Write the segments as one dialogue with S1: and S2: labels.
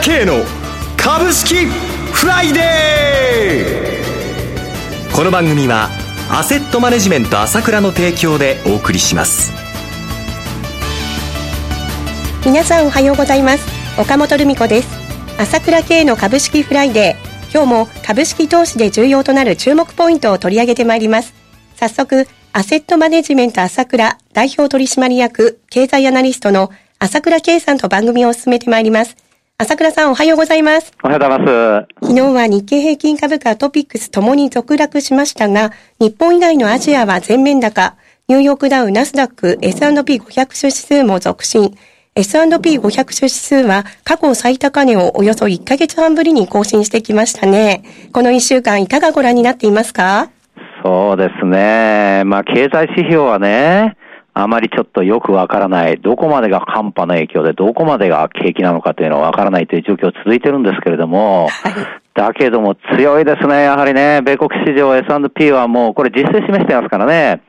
S1: 慶の株式フライデー。この番組はアセットマネジメント朝倉の提供でお送りします。
S2: 皆さんおはようございます。岡本留美子です。朝倉慶の株式フライデー。今日も株式投資で重要となる注目ポイントを取り上げてまいります。早速アセットマネジメント朝倉代表取締役経済アナリストの朝倉圭さんと番組を進めてまいります。朝倉さんおはようございます。
S3: おはようございます。
S2: 昨日は日経平均株価トピックスともに続落しましたが、日本以外のアジアは全面高、ニューヨークダウ、ナスダック、S&P500 指数も続伸、S&P500 指数は過去最高値をおよそ1ヶ月半ぶりに更新してきましたね。この1週間いかがご覧になっていますか？
S3: そうですね。まあ経済指標はね、あまりちょっとよくわからない、どこまでが寒波の影響で、どこまでが景気なのかというのはわからないという状況続いてるんですけれども、だけども強いですね、やはりね、米国市場 S&P はもうこれ実勢示してますからね、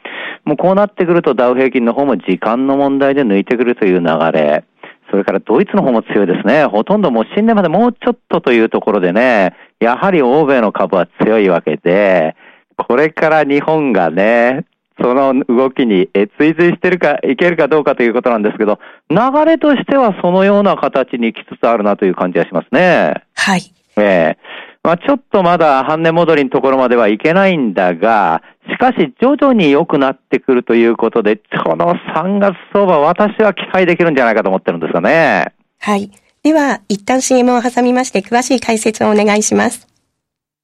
S3: もうこうなってくるとダウ平均の方も時間の問題で抜いてくるという流れ、それからドイツの方も強いですね。ほとんどもう新年までもうちょっとというところでね、やはり欧米の株は強いわけで、これから日本がね、その動きに追随してるか、いけるかどうかということなんですけど、流れとしてはそのような形にきつつあるなという感じがしますね。
S2: はい。
S3: ええー、まあ、ちょっとまだ半値戻りのところまではいけないんだが、しかし徐々に良くなってくるということで、この3月相場、私は期待できるんじゃないかと思ってるんですがね。
S2: はい。では、一旦 CM を挟みまして詳しい解説をお願いします。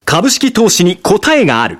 S1: 株式投資に答えがある。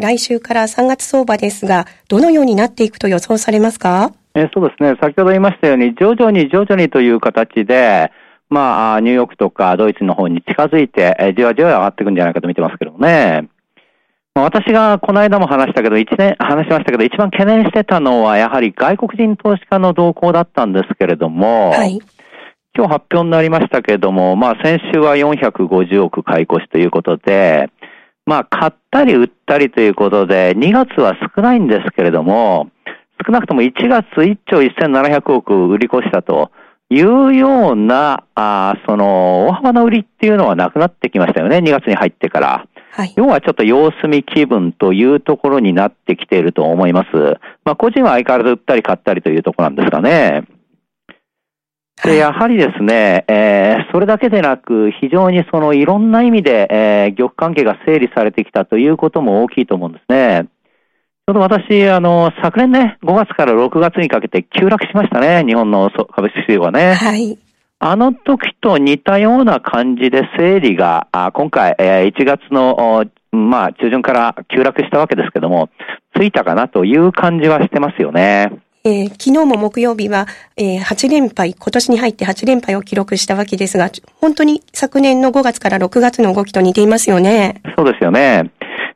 S2: 来週から3月相場ですが、どのようになっていくと予想されますか？
S3: えそうですね。先ほど言いましたように、徐々に徐々にという形で、まあ、ニューヨークとかドイツの方に近づいて、えじわじわ上がっていくんじゃないかと見てますけどもね。まあ、私がこの間も話したけど、一年、話しましたけど、一番懸念してたのは、やはり外国人投資家の動向だったんですけれども、はい、今日発表になりましたけれども、まあ先週は450億買い越しということで、まあ、買ったり売ったりということで、2月は少ないんですけれども、少なくとも1月1兆1700億売り越したというような、あその、大幅な売りっていうのはなくなってきましたよね、2月に入ってから。はい、要はちょっと様子見気分というところになってきていると思います。まあ、個人は相変わらず売ったり買ったりというところなんですかね。で、やはりですね、えー、それだけでなく、非常にそのいろんな意味で、えー、玉関係が整理されてきたということも大きいと思うんですね。ちょうど私、あの、昨年ね、5月から6月にかけて急落しましたね、日本の株式市場はね。
S2: はい。
S3: あの時と似たような感じで整理が、あ今回、えー、1月の、まあ、中旬から急落したわけですけども、ついたかなという感じはしてますよね。
S2: えー、昨日も木曜日は、えー、8連敗、今年に入って8連敗を記録したわけですが、本当に昨年の5月から6月の動きと似ていますよね。
S3: そうですよね。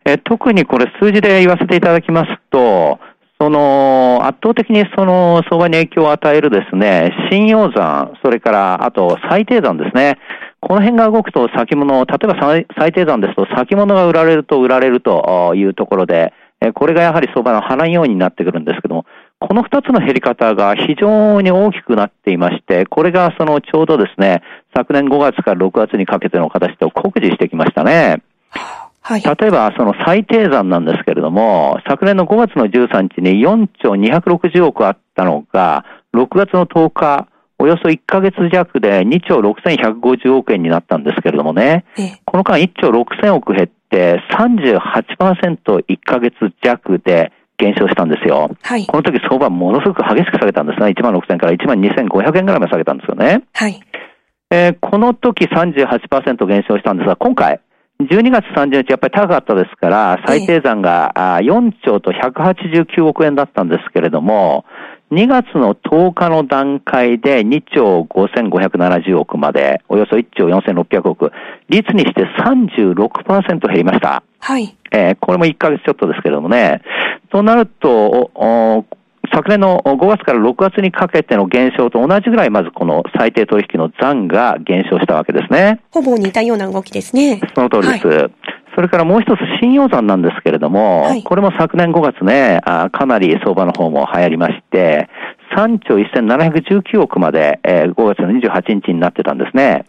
S3: えー、特にこれ数字で言わせていただきますと、その、圧倒的にその相場に影響を与えるですね、信用残、それからあと最低残ですね。この辺が動くと先物、例えば最低残ですと先物が売られると売られるというところで、これがやはり相場の払いようになってくるんですけども、この2つの減り方が非常に大きくなっていまして、これがそのちょうどですね、昨年5月から6月にかけての形と酷似してきましたね。はい、例えば、その最低残なんですけれども、昨年の5月の13日に4兆260億あったのが、6月の10日、およそ1ヶ月弱で2兆6150億円になったんですけれどもね、この間1兆6000億減って38%、1ヶ月弱で減少したんですよ。
S2: はい。
S3: この時相場ものすごく激しく下げたんですね。1万6000から1万2500円ぐらいまで下げたんですよね。
S2: はい。
S3: えーこの時38%減少したんですが、今回、12月30日やっぱり高かったですから、最低残があー4兆と189億円だったんですけれども、2月の10日の段階で2兆5570億まで、およそ1兆4600億、率にして36%減りました。
S2: はい。
S3: えーこれも1ヶ月ちょっとですけれどもね。となると、昨年の5月から6月にかけての減少と同じぐらい、まずこの最低取引の残が減少したわけですね。
S2: ほぼ似たような動きですね。
S3: その通りです。それからもう一つ、信用残なんですけれども、
S2: はい
S3: これも昨年5月ね、あかなり相場の方も流行りまして、3兆1719億まで、えー5月の28日になってたんですね。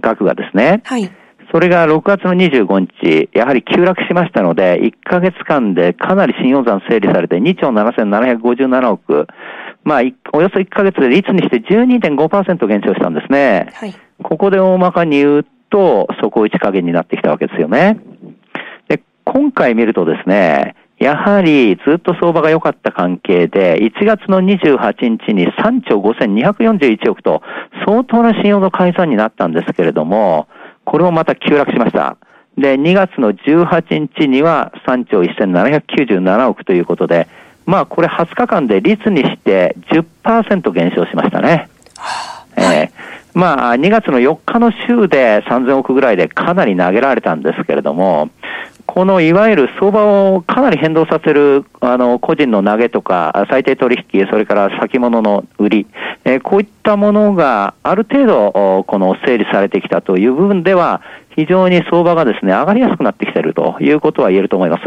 S3: 額がですね。
S2: はい。
S3: それが6月の25日、やはり急落しましたので、1ヶ月間でかなり信用残整理されて2兆7757億、まあ、いおよそ1ヶ月で率にして12.5%減少したんですね。
S2: はい。
S3: ここで大まかに言うと、底打ち加減になってきたわけですよね。で、今回見るとですね、やはりずっと相場が良かった関係で、1月の28日に3兆5241億と相当な信用の解散になったんですけれども、これもまた急落しました。で、2月の18日には3兆1797億ということで、まあこれ20日間で率にして10%減少しましたね。えーまあ、2月の4日の週で3000億ぐらいでかなり投げられたんですけれども、このいわゆる相場をかなり変動させる、あの、個人の投げとか、最低取引、それから先物の売り、えーこういったものがある程度、この整理されてきたという部分では、非常に相場がですね、上がりやすくなってきているということは言えると思います。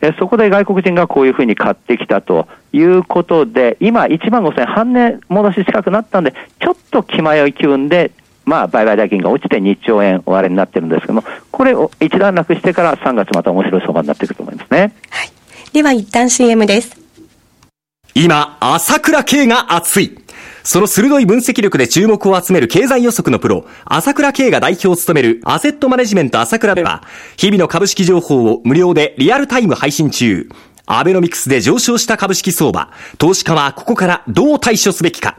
S3: えそこで外国人がこういうふうに買ってきたということで、今1万5000半値戻し近くなったんで、ちょっと気迷い気分で、まあ、売買代金が落ちて2兆円終わりになってるんですけども、これを一段落してから3月また面白い相場になっていくと思いますね。
S2: はい。では一旦 CM です。
S1: 今、朝倉慶が熱い。その鋭い分析力で注目を集める経済予測のプロ、朝倉慶が代表を務めるアセットマネジメント朝倉では、日々の株式情報を無料でリアルタイム配信中。アベノミクスで上昇した株式相場。投資家はここからどう対処すべきか。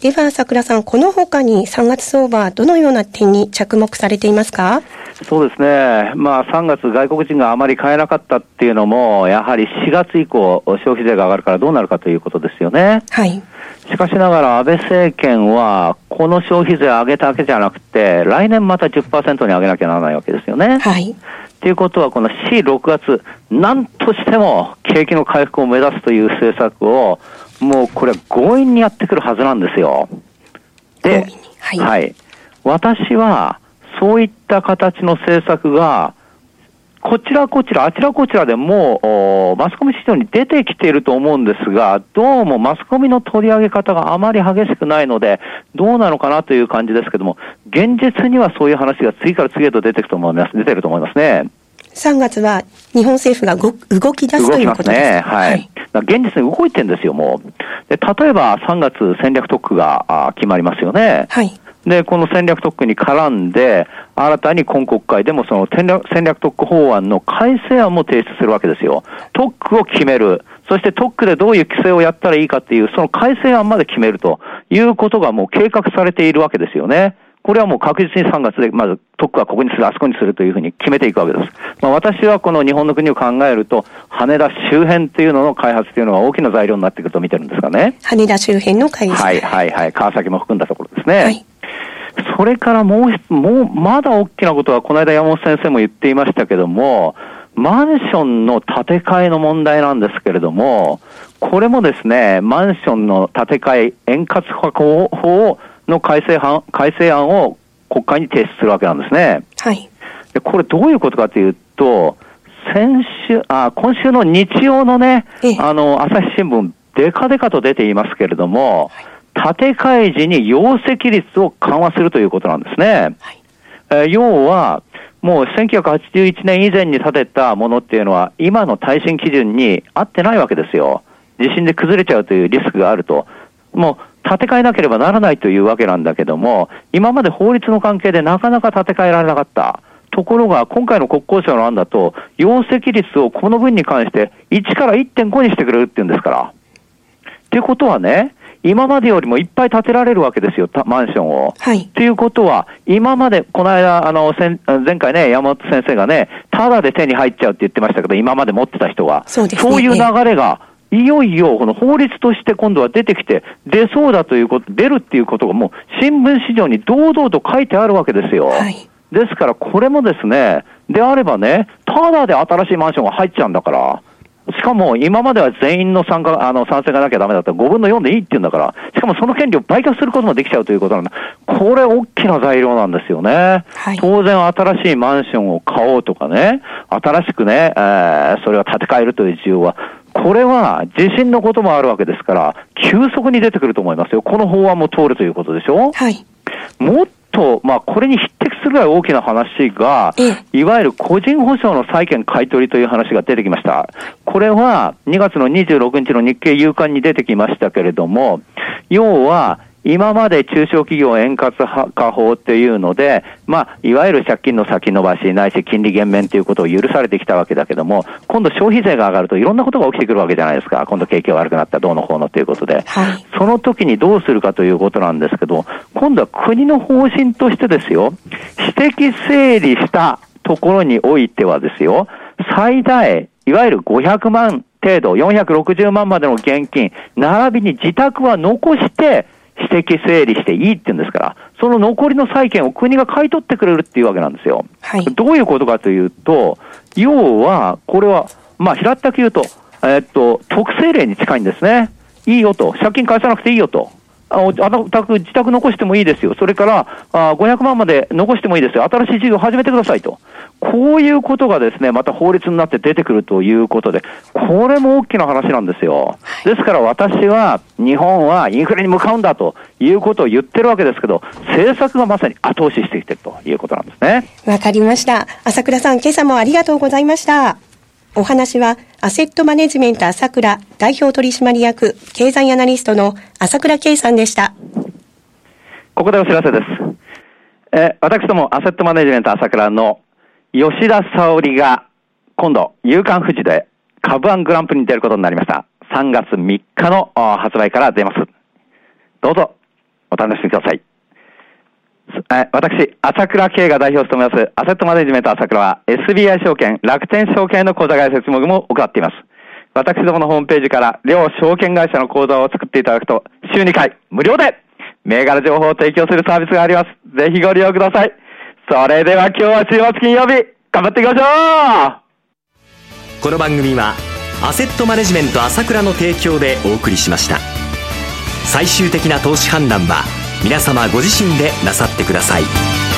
S2: では、桜さん、この他に3月相場、どのような点に着目されていますか？
S3: そうですね。まあ3月外国人があまり買えなかったっていうのも、やはり4月以降消費税が上がるからどうなるかということですよね。
S2: はい。
S3: しかしながら安倍政権は、この消費税上げただけじゃなくて、来年また10%に上げなきゃならないわけですよね。
S2: はい。
S3: ということは、この C6 月、なんとしても景気の回復を目指すという政策を、もうこれは強引にやってくるはずなんですよ。で
S2: 強引に、はい
S3: 私は、そういった形の政策が、こちらこちら、あちらこちらでもう、おマスコミ市場に出てきていると思うんですが、どうもマスコミの取り上げ方があまり激しくないので、どうなのかなという感じですけども、現実にはそういう話が次から次へと出てくると思います、出てると思いますね。
S2: 3月は日本政府がご動き出すということで
S3: す。ね。はい。だから現実に動いてるんですよ、もう。で例えば3月戦略特区があ決まりますよね。
S2: はい。
S3: で、この戦略特区に絡んで、新たに今国会でもその戦略戦略特区法案の改正案も提出するわけですよ。特区を決める。そして特区でどういう規制をやったらいいかっていう、その改正案まで決めるということがもう計画されているわけですよね。これはもう確実に3月で、まず特区はここにする、あそこにするというふうに決めていくわけです。まあ、私はこの日本の国を考えると、羽田周辺っていうのの開発というのは大きな材料になってくると見てるんですがね。
S2: 羽田周辺の会議
S3: はいはいはい。川崎も含んだところですね。
S2: はい。
S3: それからもうもう、まだ大きなことは、この間山本先生も言っていましたけども、マンションの建て替えの問題なんですけれども、これもですね、マンションの建て替え円滑化法の改正案改正案を国会に提出するわけなんですね。
S2: はい。
S3: でこれどういうことかというと、先週、あ、今週の日曜のね
S2: ええ、
S3: あの、朝日新聞、デカデカと出ていますけれども、建て替え時に容積率を緩和するということなんですね。えー要は、もう1981年以前に建てたものっていうのは、今の耐震基準に合ってないわけですよ。地震で崩れちゃうというリスクがあると。もう建て替えなければならないというわけなんだけども、今まで法律の関係でなかなか建て替えられなかった。ところが、今回の国交省の案だと、容積率をこの分に関して1から1.5にしてくれるっていうんですから。っていうことはね、今までよりもいっぱい建てられるわけですよ、たマンションを。
S2: はい。
S3: ということは、今まで、この間、あの、先前回ね、山本先生がね、ただで手に入っちゃうって言ってましたけど、今まで持ってた人が。
S2: そうですね
S3: そういう流れが、いよいよ、この法律として今度は出てきて、出そうだということ、出るっていうことがもう、新聞市場に堂々と書いてあるわけですよ。
S2: はい。
S3: ですから、これもですね、であればね、ただで新しいマンションが入っちゃうんだから、しかも今までは全員の参加、あの、賛成がなきゃダメだったら5分の4でいいって言うんだから、しかもその権利を売却することもできちゃうということなんだ。これ大きな材料なんですよね。
S2: はい
S3: 当然新しいマンションを買おうとかね、新しくね、えーそれを建て替えるという需要は、これは地震のこともあるわけですから、急速に出てくると思いますよ。この法案も通るということでしょ？
S2: はい。
S3: もっと、まあ、これに匹敵するぐらい大きな話が
S2: ええ、
S3: いわゆる個人保証の債権買取という話が出てきました。これは2月の26日の日経夕刊に出てきましたけれども、要は、今まで中小企業円滑化法っていうので、まあ、いわゆる借金の先延ばし、ないし金利減免ということを許されてきたわけだけども、今度消費税が上がるといろんなことが起きてくるわけじゃないですか。今度景気が悪くなった、どうのこうのということで。
S2: はい。
S3: その時にどうするかということなんですけど、今度は国の方針としてですよ、私的整理したところにおいてはですよ、最大、いわゆる500万程度、460万までの現金、並びに自宅は残して、私的整理していいって言うんですから、その残りの債権を国が買い取ってくれるっていうわけなんですよ。
S2: はい。
S3: どういうことかというと、要は、これは、まあ、平ったく言うと、えっと、特性例に近いんですね。いいよと。借金返さなくていいよと。あおあなたく自宅残してもいいですよ。それから、あ500万まで残してもいいですよ。新しい事業を始めてくださいと。こういうことがですね、また法律になって出てくるということで、これも大きな話なんですよ。ですから私は、日本はインフレに向かうんだということを言ってるわけですけど、政策がまさに後押ししてきてるということなんですね。
S2: わかりました。朝倉さん、今朝もありがとうございました。お話は、アセットマネジメント朝倉代表取締役経済アナリストの朝倉圭さんでした。
S3: ここでお知らせです。え私どもアセットマネジメント朝倉の吉田沙織が今度、夕刊富士で株ワングランプリに出ることになりました。3月3日の発売から出ます。どうぞ、お楽しみください。私、朝倉慶が代表を務めます、アセットマネジメント朝倉は、SBI 証券、楽天証券の口座開設もも行っています。私どものホームページから、両証券会社の口座を作っていただくと、週2回、無料で、銘柄情報を提供するサービスがあります。ぜひご利用ください。それでは今日は週末金曜日、頑張っていきましょう
S1: この番組はアセットマネジメント朝倉の提供でお送りしました最終的な投資判断は皆様ご自身でなさってください。